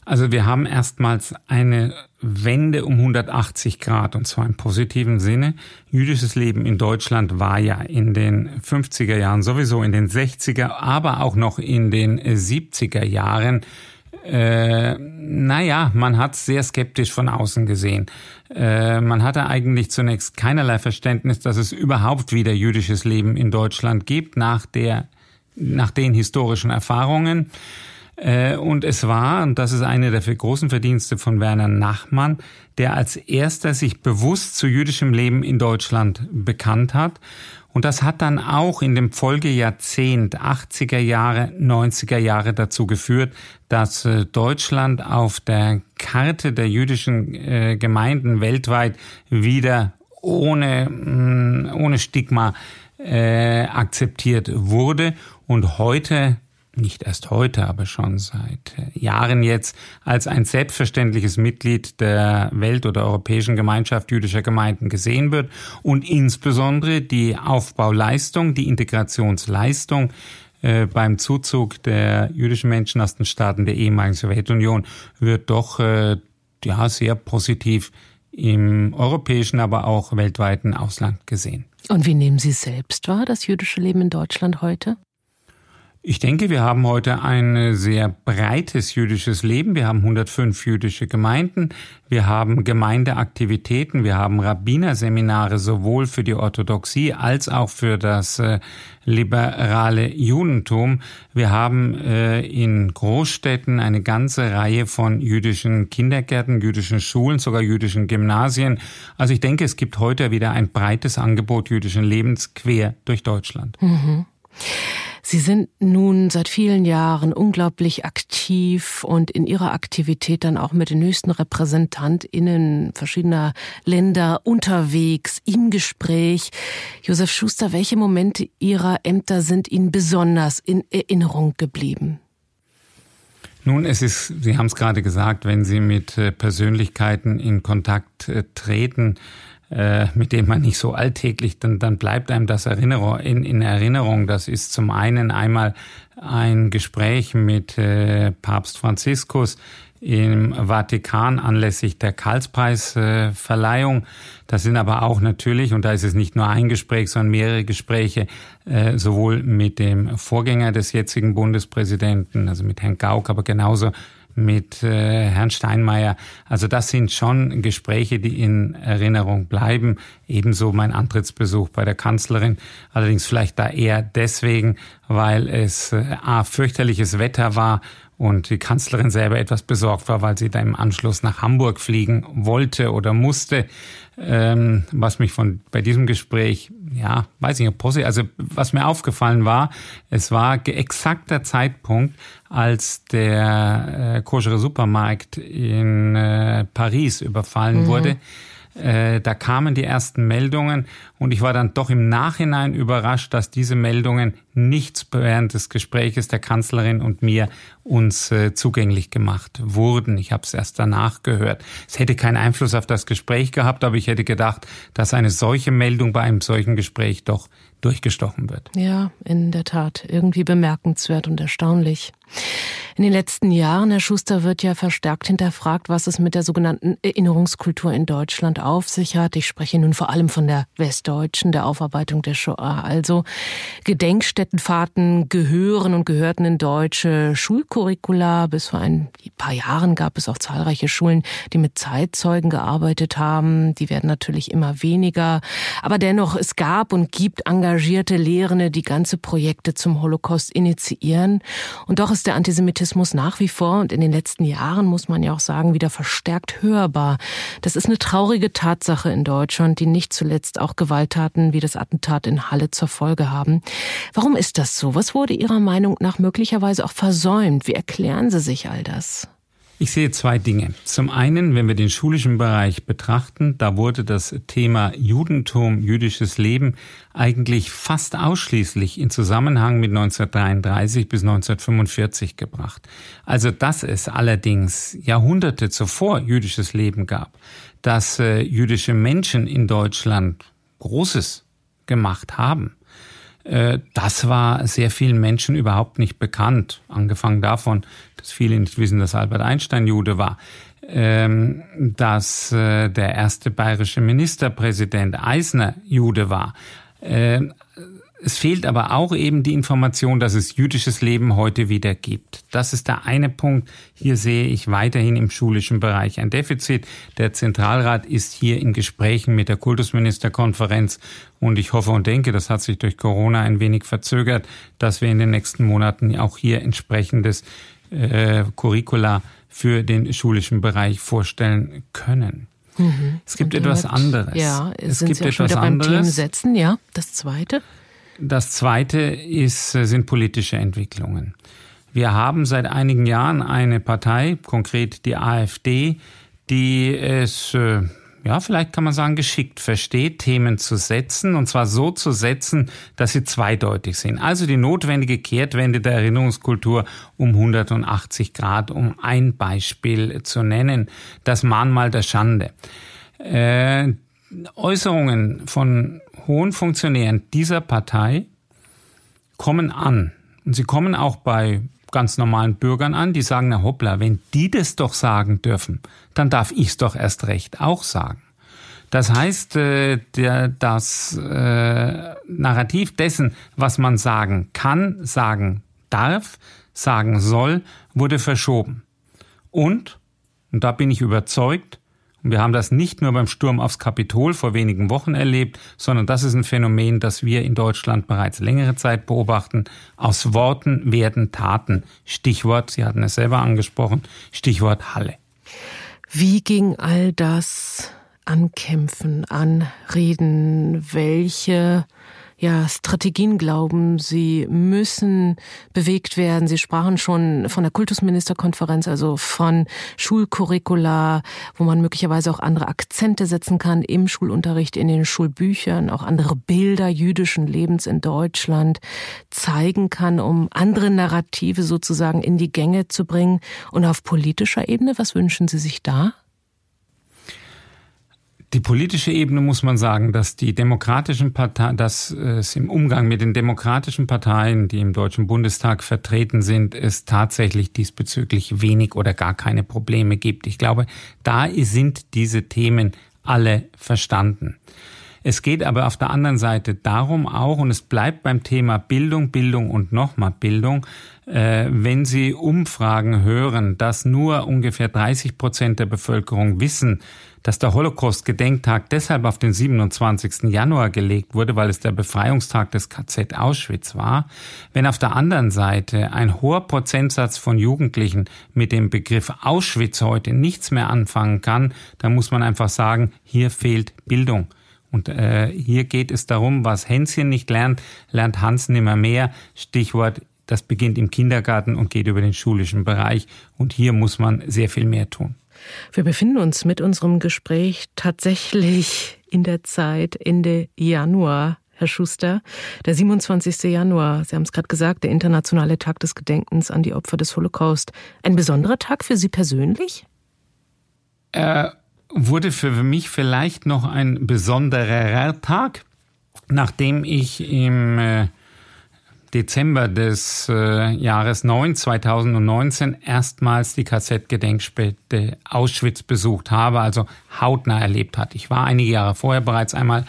Also wir haben erstmals eine Wende um 180 Grad und zwar im positiven Sinne. Jüdisches Leben in Deutschland war ja in den 50er Jahren sowieso, in den 60er, aber auch noch in den 70er Jahren äh, naja, man hat sehr skeptisch von außen gesehen. Äh, man hatte eigentlich zunächst keinerlei Verständnis, dass es überhaupt wieder jüdisches Leben in Deutschland gibt, nach der, nach den historischen Erfahrungen. Äh, und es war, und das ist eine der großen Verdienste von Werner Nachmann, der als erster sich bewusst zu jüdischem Leben in Deutschland bekannt hat. Und das hat dann auch in dem Folgejahrzehnt 80er Jahre, 90er Jahre dazu geführt, dass äh, Deutschland auf der Karte der jüdischen äh, Gemeinden weltweit wieder ohne, mm, ohne Stigma akzeptiert wurde und heute nicht erst heute, aber schon seit äh, Jahren jetzt als ein selbstverständliches Mitglied der Welt- oder Europäischen Gemeinschaft jüdischer Gemeinden gesehen wird und insbesondere die Aufbauleistung, die Integrationsleistung äh, beim Zuzug der jüdischen Menschen aus den Staaten der ehemaligen Sowjetunion wird doch äh, ja sehr positiv im europäischen, aber auch weltweiten Ausland gesehen. Und wie nehmen Sie selbst wahr, das jüdische Leben in Deutschland heute? Ich denke, wir haben heute ein sehr breites jüdisches Leben. Wir haben 105 jüdische Gemeinden. Wir haben Gemeindeaktivitäten. Wir haben Rabbinerseminare sowohl für die Orthodoxie als auch für das äh, liberale Judentum. Wir haben äh, in Großstädten eine ganze Reihe von jüdischen Kindergärten, jüdischen Schulen, sogar jüdischen Gymnasien. Also ich denke, es gibt heute wieder ein breites Angebot jüdischen Lebens quer durch Deutschland. Mhm. Sie sind nun seit vielen Jahren unglaublich aktiv und in Ihrer Aktivität dann auch mit den höchsten RepräsentantInnen verschiedener Länder unterwegs, im Gespräch. Josef Schuster, welche Momente Ihrer Ämter sind Ihnen besonders in Erinnerung geblieben? Nun, es ist, Sie haben es gerade gesagt, wenn Sie mit äh, Persönlichkeiten in Kontakt äh, treten, äh, mit dem man nicht so alltäglich, dann, dann bleibt einem das Erinnerung, in, in Erinnerung. Das ist zum einen einmal ein Gespräch mit äh, Papst Franziskus im Vatikan anlässlich der Karlspreisverleihung. Äh, das sind aber auch natürlich, und da ist es nicht nur ein Gespräch, sondern mehrere Gespräche, äh, sowohl mit dem Vorgänger des jetzigen Bundespräsidenten, also mit Herrn Gauck, aber genauso mit äh, Herrn Steinmeier. Also das sind schon Gespräche, die in Erinnerung bleiben. Ebenso mein Antrittsbesuch bei der Kanzlerin. Allerdings vielleicht da eher deswegen, weil es äh, a fürchterliches Wetter war und die Kanzlerin selber etwas besorgt war, weil sie da im Anschluss nach Hamburg fliegen wollte oder musste. Ähm, was mich von bei diesem Gespräch, ja, weiß ich nicht, positiv, also was mir aufgefallen war, es war exakt der Zeitpunkt, als der äh, koschere Supermarkt in äh, Paris überfallen mhm. wurde. Äh, da kamen die ersten Meldungen und ich war dann doch im Nachhinein überrascht, dass diese Meldungen nichts während des Gespräches der Kanzlerin und mir uns äh, zugänglich gemacht wurden. Ich habe es erst danach gehört. Es hätte keinen Einfluss auf das Gespräch gehabt, aber ich hätte gedacht, dass eine solche Meldung bei einem solchen Gespräch doch durchgestochen wird. Ja, in der Tat. Irgendwie bemerkenswert und erstaunlich. In den letzten Jahren, Herr Schuster, wird ja verstärkt hinterfragt, was es mit der sogenannten Erinnerungskultur in Deutschland auf sich hat. Ich spreche nun vor allem von der westdeutschen, der Aufarbeitung der Shoah. Also Gedenkstätten Waldstättenfahrten gehören und gehörten in deutsche Schulcurricula. Bis vor ein paar Jahren gab es auch zahlreiche Schulen, die mit Zeitzeugen gearbeitet haben. Die werden natürlich immer weniger. Aber dennoch, es gab und gibt engagierte Lehrende, die ganze Projekte zum Holocaust initiieren. Und doch ist der Antisemitismus nach wie vor und in den letzten Jahren, muss man ja auch sagen, wieder verstärkt hörbar. Das ist eine traurige Tatsache in Deutschland, die nicht zuletzt auch Gewalttaten wie das Attentat in Halle zur Folge haben. Warum ist das so? Was wurde Ihrer Meinung nach möglicherweise auch versäumt? Wie erklären Sie sich all das? Ich sehe zwei Dinge. Zum einen, wenn wir den schulischen Bereich betrachten, da wurde das Thema Judentum, jüdisches Leben eigentlich fast ausschließlich in Zusammenhang mit 1933 bis 1945 gebracht. Also, dass es allerdings Jahrhunderte zuvor jüdisches Leben gab, dass äh, jüdische Menschen in Deutschland Großes gemacht haben, das war sehr vielen Menschen überhaupt nicht bekannt. Angefangen davon, dass viele nicht wissen, dass Albert Einstein Jude war. Ähm, dass äh, der erste bayerische Ministerpräsident Eisner Jude war. Es fehlt aber auch eben die Information, dass es jüdisches Leben heute wieder gibt. Das ist der eine Punkt. Hier sehe ich weiterhin im schulischen Bereich ein Defizit. Der Zentralrat ist hier in Gesprächen mit der Kultusministerkonferenz und ich hoffe und denke, das hat sich durch Corona ein wenig verzögert, dass wir in den nächsten Monaten auch hier entsprechendes äh, Curricula für den schulischen Bereich vorstellen können. Mhm. Es gibt etwas anderes. Ja, es gibt etwas anderes. Beim Themensetzen, ja, das zweite. Das zweite ist, äh, sind politische Entwicklungen. Wir haben seit einigen Jahren eine Partei, konkret die AfD, die es, äh, ja, vielleicht kann man sagen, geschickt versteht, Themen zu setzen, und zwar so zu setzen, dass sie zweideutig sind. Also die notwendige Kehrtwende der Erinnerungskultur um 180 Grad, um ein Beispiel zu nennen, das Mahnmal der Schande. Äh, Äußerungen von hohen Funktionären dieser Partei kommen an. Und sie kommen auch bei ganz normalen Bürgern an, die sagen, na hoppla, wenn die das doch sagen dürfen, dann darf ich es doch erst recht auch sagen. Das heißt, äh, das äh, Narrativ dessen, was man sagen kann, sagen darf, sagen soll, wurde verschoben. Und, und da bin ich überzeugt, und wir haben das nicht nur beim Sturm aufs Kapitol vor wenigen Wochen erlebt, sondern das ist ein Phänomen, das wir in Deutschland bereits längere Zeit beobachten. Aus Worten werden Taten. Stichwort, Sie hatten es selber angesprochen, Stichwort Halle. Wie ging all das ankämpfen, anreden? Welche ja, Strategien glauben Sie müssen bewegt werden? Sie sprachen schon von der Kultusministerkonferenz, also von Schulcurricula, wo man möglicherweise auch andere Akzente setzen kann im Schulunterricht, in den Schulbüchern, auch andere Bilder jüdischen Lebens in Deutschland zeigen kann, um andere Narrative sozusagen in die Gänge zu bringen. Und auf politischer Ebene, was wünschen Sie sich da? Die politische Ebene muss man sagen, dass die demokratischen Parteien, dass es im Umgang mit den demokratischen Parteien, die im Deutschen Bundestag vertreten sind, es tatsächlich diesbezüglich wenig oder gar keine Probleme gibt. Ich glaube, da sind diese Themen alle verstanden. Es geht aber auf der anderen Seite darum auch, und es bleibt beim Thema Bildung, Bildung und nochmal Bildung, äh, wenn Sie Umfragen hören, dass nur ungefähr 30 Prozent der Bevölkerung wissen, dass der Holocaust-Gedenktag deshalb auf den 27. Januar gelegt wurde, weil es der Befreiungstag des KZ Auschwitz war, wenn auf der anderen Seite ein hoher Prozentsatz von Jugendlichen mit dem Begriff Auschwitz heute nichts mehr anfangen kann, dann muss man einfach sagen, hier fehlt Bildung. Und äh, hier geht es darum, was Hänschen nicht lernt, lernt Hans nimmer mehr. Stichwort, das beginnt im Kindergarten und geht über den schulischen Bereich. Und hier muss man sehr viel mehr tun. Wir befinden uns mit unserem Gespräch tatsächlich in der Zeit Ende Januar. Herr Schuster, der 27. Januar, Sie haben es gerade gesagt, der internationale Tag des Gedenkens an die Opfer des Holocaust. Ein besonderer Tag für Sie persönlich? Er wurde für mich vielleicht noch ein besonderer Tag, nachdem ich im äh, Dezember des äh, Jahres 9, 2019 erstmals die KZ-Gedenkstätte Auschwitz besucht habe, also hautnah erlebt hat. Ich war einige Jahre vorher bereits einmal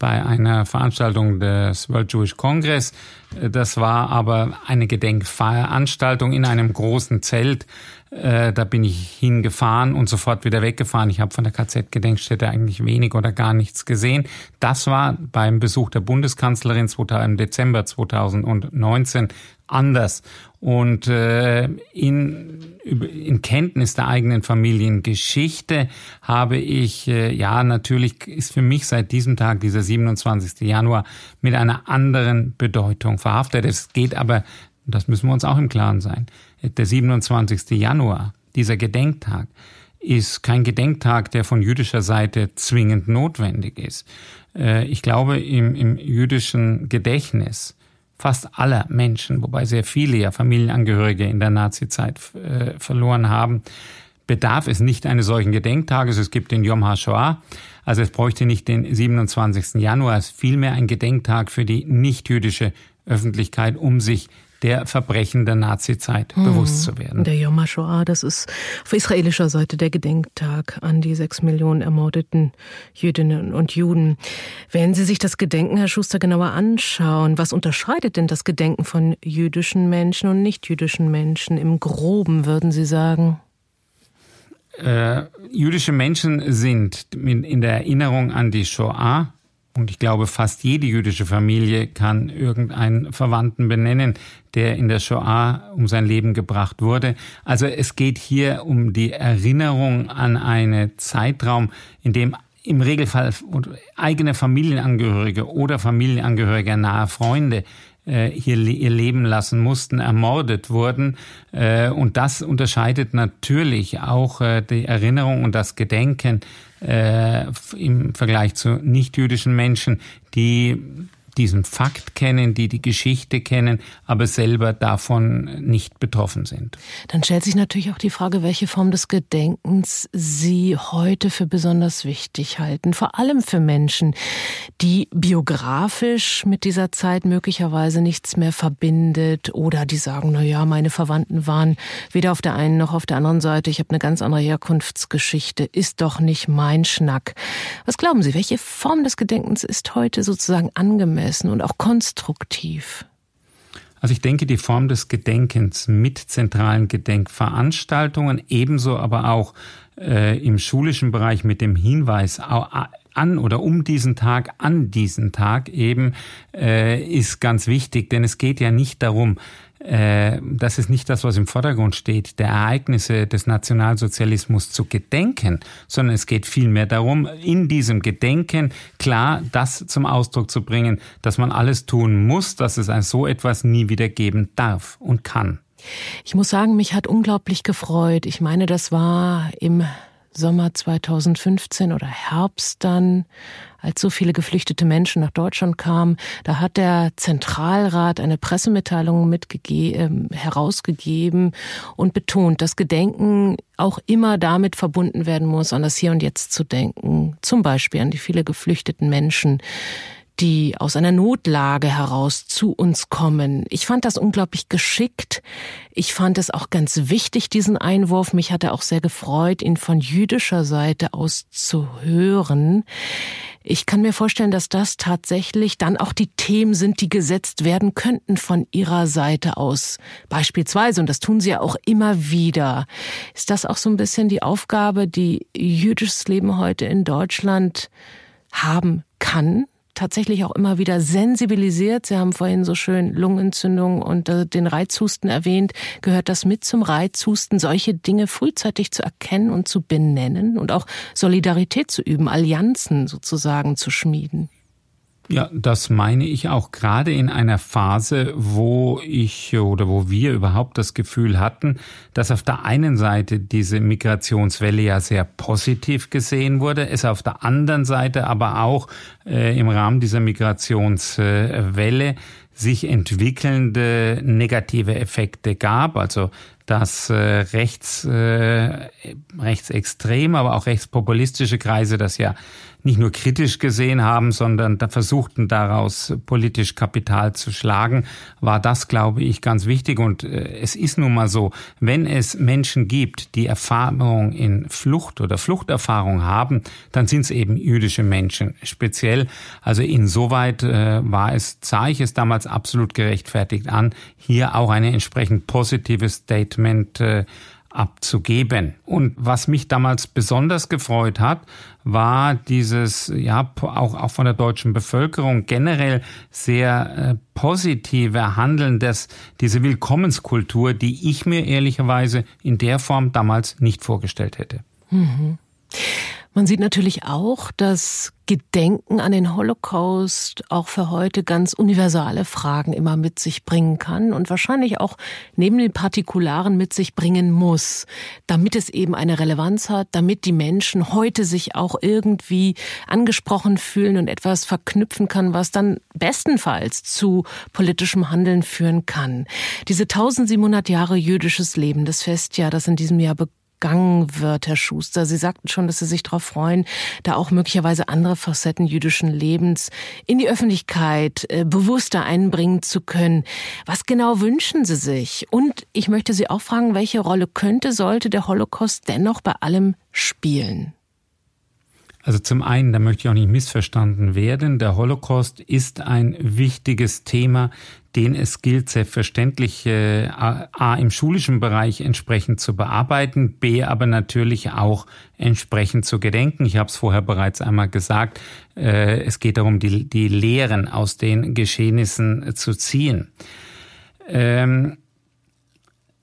bei einer Veranstaltung des World Jewish Congress. Das war aber eine Gedenkveranstaltung in einem großen Zelt. Äh, da bin ich hingefahren und sofort wieder weggefahren. Ich habe von der KZ-Gedenkstätte eigentlich wenig oder gar nichts gesehen. Das war beim Besuch der Bundeskanzlerin im Dezember 2019 anders. Und äh, in, in Kenntnis der eigenen Familiengeschichte habe ich, äh, ja, natürlich ist für mich seit diesem Tag, dieser 27. Januar, mit einer anderen Bedeutung verhaftet. Es geht aber, das müssen wir uns auch im Klaren sein, der 27. Januar, dieser Gedenktag, ist kein Gedenktag, der von jüdischer Seite zwingend notwendig ist. Äh, ich glaube, im, im jüdischen Gedächtnis fast aller Menschen, wobei sehr viele ja Familienangehörige in der Nazizeit äh, verloren haben, bedarf es nicht eines solchen Gedenktages. Es gibt den Yom HaShoah, also es bräuchte nicht den 27. Januar, es ist vielmehr ein Gedenktag für die nichtjüdische Öffentlichkeit, um sich der Verbrechen der Nazizeit hm. bewusst zu werden. Der Yom HaShoah, das ist auf israelischer Seite der Gedenktag an die sechs Millionen ermordeten Jüdinnen und Juden. Wenn Sie sich das Gedenken, Herr Schuster, genauer anschauen, was unterscheidet denn das Gedenken von jüdischen Menschen und nichtjüdischen Menschen im Groben, würden Sie sagen? Äh, jüdische Menschen sind in der Erinnerung an die Shoah und ich glaube, fast jede jüdische Familie kann irgendeinen Verwandten benennen, der in der Shoah um sein Leben gebracht wurde. Also es geht hier um die Erinnerung an einen Zeitraum, in dem im Regelfall eigene Familienangehörige oder Familienangehörige nahe Freunde äh, hier ihr Leben lassen mussten, ermordet wurden. Äh, und das unterscheidet natürlich auch äh, die Erinnerung und das Gedenken im Vergleich zu nichtjüdischen Menschen, die diesen Fakt kennen, die die Geschichte kennen, aber selber davon nicht betroffen sind. Dann stellt sich natürlich auch die Frage, welche Form des Gedenkens Sie heute für besonders wichtig halten, vor allem für Menschen, die biografisch mit dieser Zeit möglicherweise nichts mehr verbindet oder die sagen, na ja, meine Verwandten waren weder auf der einen noch auf der anderen Seite, ich habe eine ganz andere Herkunftsgeschichte, ist doch nicht mein Schnack. Was glauben Sie, welche Form des Gedenkens ist heute sozusagen angemessen? Angemessen und auch konstruktiv? Also ich denke, die Form des Gedenkens mit zentralen Gedenkveranstaltungen, ebenso aber auch äh, im schulischen Bereich mit dem Hinweis an oder um diesen Tag, an diesen Tag eben, äh, ist ganz wichtig, denn es geht ja nicht darum, das ist nicht das, was im Vordergrund steht, der Ereignisse des Nationalsozialismus zu gedenken, sondern es geht vielmehr darum, in diesem Gedenken klar das zum Ausdruck zu bringen, dass man alles tun muss, dass es so etwas nie wieder geben darf und kann. Ich muss sagen, mich hat unglaublich gefreut. Ich meine, das war im Sommer 2015 oder Herbst dann, als so viele geflüchtete Menschen nach Deutschland kamen, da hat der Zentralrat eine Pressemitteilung mitgegeben, äh, herausgegeben und betont, dass Gedenken auch immer damit verbunden werden muss, an das Hier und Jetzt zu denken. Zum Beispiel an die viele geflüchteten Menschen, die aus einer Notlage heraus zu uns kommen. Ich fand das unglaublich geschickt. Ich fand es auch ganz wichtig, diesen Einwurf. Mich hat er auch sehr gefreut, ihn von jüdischer Seite aus zu hören. Ich kann mir vorstellen, dass das tatsächlich dann auch die Themen sind, die gesetzt werden könnten von Ihrer Seite aus. Beispielsweise, und das tun Sie ja auch immer wieder. Ist das auch so ein bisschen die Aufgabe, die jüdisches Leben heute in Deutschland haben kann? Tatsächlich auch immer wieder sensibilisiert. Sie haben vorhin so schön Lungenentzündung und äh, den Reizhusten erwähnt. Gehört das mit zum Reizhusten, solche Dinge frühzeitig zu erkennen und zu benennen und auch Solidarität zu üben, Allianzen sozusagen zu schmieden? Ja, das meine ich auch gerade in einer Phase, wo ich oder wo wir überhaupt das Gefühl hatten, dass auf der einen Seite diese Migrationswelle ja sehr positiv gesehen wurde, es auf der anderen Seite aber auch äh, im Rahmen dieser Migrationswelle sich entwickelnde negative Effekte gab. Also dass äh, rechts, äh, rechtsextreme, aber auch rechtspopulistische Kreise das ja nicht nur kritisch gesehen haben, sondern da versuchten daraus politisch Kapital zu schlagen, war das, glaube ich, ganz wichtig. Und äh, es ist nun mal so, wenn es Menschen gibt, die Erfahrung in Flucht oder Fluchterfahrung haben, dann sind es eben jüdische Menschen speziell. Also insoweit äh, war es, sah ich es damals absolut gerechtfertigt an, hier auch eine entsprechend positives Statement äh, abzugeben. Und was mich damals besonders gefreut hat, war dieses, ja, auch, auch von der deutschen Bevölkerung generell sehr äh, positive Handeln, dass diese Willkommenskultur, die ich mir ehrlicherweise in der Form damals nicht vorgestellt hätte. Mhm. Man sieht natürlich auch, dass Gedenken an den Holocaust auch für heute ganz universale Fragen immer mit sich bringen kann und wahrscheinlich auch neben den Partikularen mit sich bringen muss, damit es eben eine Relevanz hat, damit die Menschen heute sich auch irgendwie angesprochen fühlen und etwas verknüpfen kann, was dann bestenfalls zu politischem Handeln führen kann. Diese 1700 Jahre jüdisches Leben, das Festjahr, das in diesem Jahr begonnen gegangen wird, Herr Schuster. Sie sagten schon, dass Sie sich darauf freuen, da auch möglicherweise andere Facetten jüdischen Lebens in die Öffentlichkeit äh, bewusster einbringen zu können. Was genau wünschen Sie sich? Und ich möchte Sie auch fragen, welche Rolle könnte, sollte der Holocaust dennoch bei allem spielen? Also zum einen, da möchte ich auch nicht missverstanden werden, der Holocaust ist ein wichtiges Thema, den es gilt selbstverständlich äh, a im schulischen Bereich entsprechend zu bearbeiten, b aber natürlich auch entsprechend zu gedenken. Ich habe es vorher bereits einmal gesagt, äh, es geht darum, die, die Lehren aus den Geschehnissen zu ziehen. Ähm,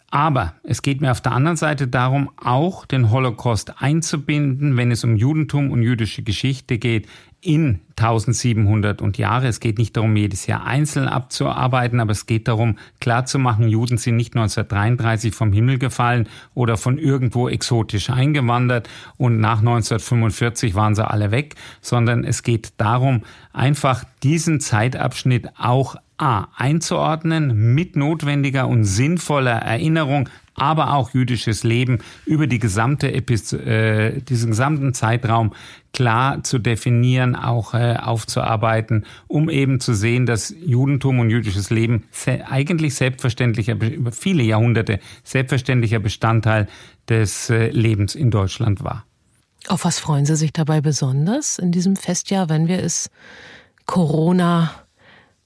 aber es geht mir auf der anderen Seite darum, auch den Holocaust einzubinden, wenn es um Judentum und jüdische Geschichte geht, in 1700 und Jahre. Es geht nicht darum, jedes Jahr einzeln abzuarbeiten, aber es geht darum, klarzumachen, Juden sind nicht 1933 vom Himmel gefallen oder von irgendwo exotisch eingewandert und nach 1945 waren sie alle weg, sondern es geht darum, einfach diesen Zeitabschnitt auch A einzuordnen mit notwendiger und sinnvoller Erinnerung, aber auch jüdisches Leben über die gesamte Epiz äh, diesen gesamten Zeitraum klar zu definieren, auch äh, aufzuarbeiten, um eben zu sehen, dass Judentum und jüdisches Leben eigentlich selbstverständlicher über viele Jahrhunderte selbstverständlicher Bestandteil des äh, Lebens in Deutschland war. Auf was freuen Sie sich dabei besonders in diesem Festjahr, wenn wir es Corona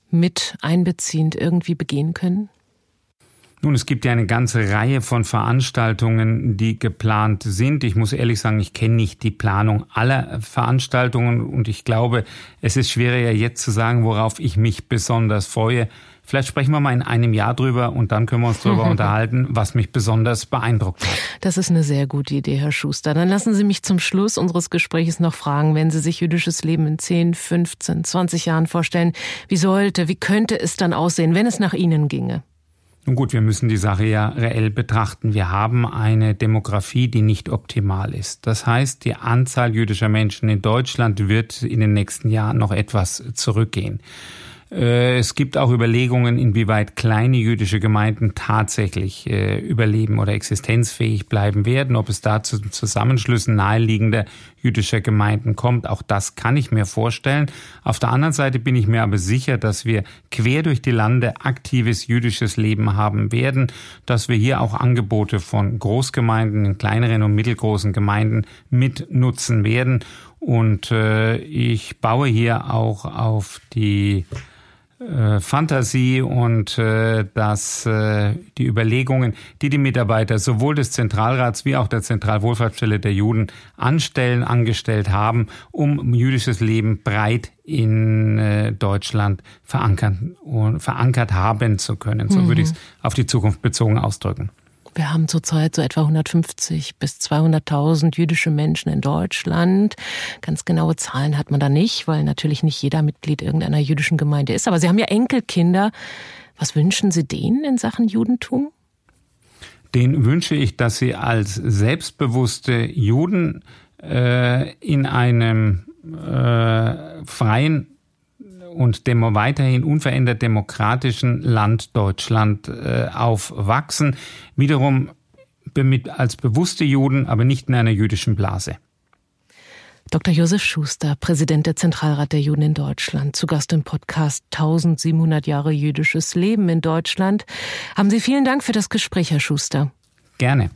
mit einbeziehend irgendwie begehen können? Nun, es gibt ja eine ganze Reihe von Veranstaltungen, die geplant sind. Ich muss ehrlich sagen, ich kenne nicht die Planung aller Veranstaltungen und ich glaube, es ist schwieriger jetzt zu sagen, worauf ich mich besonders freue. Vielleicht sprechen wir mal in einem Jahr drüber und dann können wir uns darüber unterhalten, was mich besonders beeindruckt hat. Das ist eine sehr gute Idee, Herr Schuster. Dann lassen Sie mich zum Schluss unseres Gesprächs noch fragen, wenn Sie sich jüdisches Leben in 10, 15, 20 Jahren vorstellen, wie sollte, wie könnte es dann aussehen, wenn es nach Ihnen ginge? Nun gut, wir müssen die Sache ja reell betrachten. Wir haben eine Demografie, die nicht optimal ist. Das heißt, die Anzahl jüdischer Menschen in Deutschland wird in den nächsten Jahren noch etwas zurückgehen. Äh, es gibt auch Überlegungen, inwieweit kleine jüdische Gemeinden tatsächlich äh, überleben oder existenzfähig bleiben werden, ob es da zu Zusammenschlüssen naheliegender jüdischer Gemeinden kommt. Auch das kann ich mir vorstellen. Auf der anderen Seite bin ich mir aber sicher, dass wir quer durch die Lande aktives jüdisches Leben haben werden, dass wir hier auch Angebote von Großgemeinden, in kleineren und mittelgroßen Gemeinden mitnutzen werden. Und äh, ich baue hier auch auf die äh, Fantasie und äh, dass äh, die Überlegungen, die die Mitarbeiter sowohl des Zentralrats wie auch der Zentralwohlfahrtsstelle der Juden anstellen, angestellt haben, um jüdisches Leben breit in äh, Deutschland verankert, verankert haben zu können. So mhm. würde ich es auf die Zukunft bezogen ausdrücken. Wir haben zurzeit so etwa 150 bis 200.000 jüdische Menschen in Deutschland. Ganz genaue Zahlen hat man da nicht, weil natürlich nicht jeder Mitglied irgendeiner jüdischen Gemeinde ist. Aber Sie haben ja Enkelkinder. Was wünschen Sie denen in Sachen Judentum? Den wünsche ich, dass sie als selbstbewusste Juden äh, in einem äh, freien und dem weiterhin unverändert demokratischen Land Deutschland äh, aufwachsen. Wiederum als bewusste Juden, aber nicht in einer jüdischen Blase. Dr. Josef Schuster, Präsident der Zentralrat der Juden in Deutschland, zu Gast im Podcast 1700 Jahre jüdisches Leben in Deutschland. Haben Sie vielen Dank für das Gespräch, Herr Schuster. Gerne.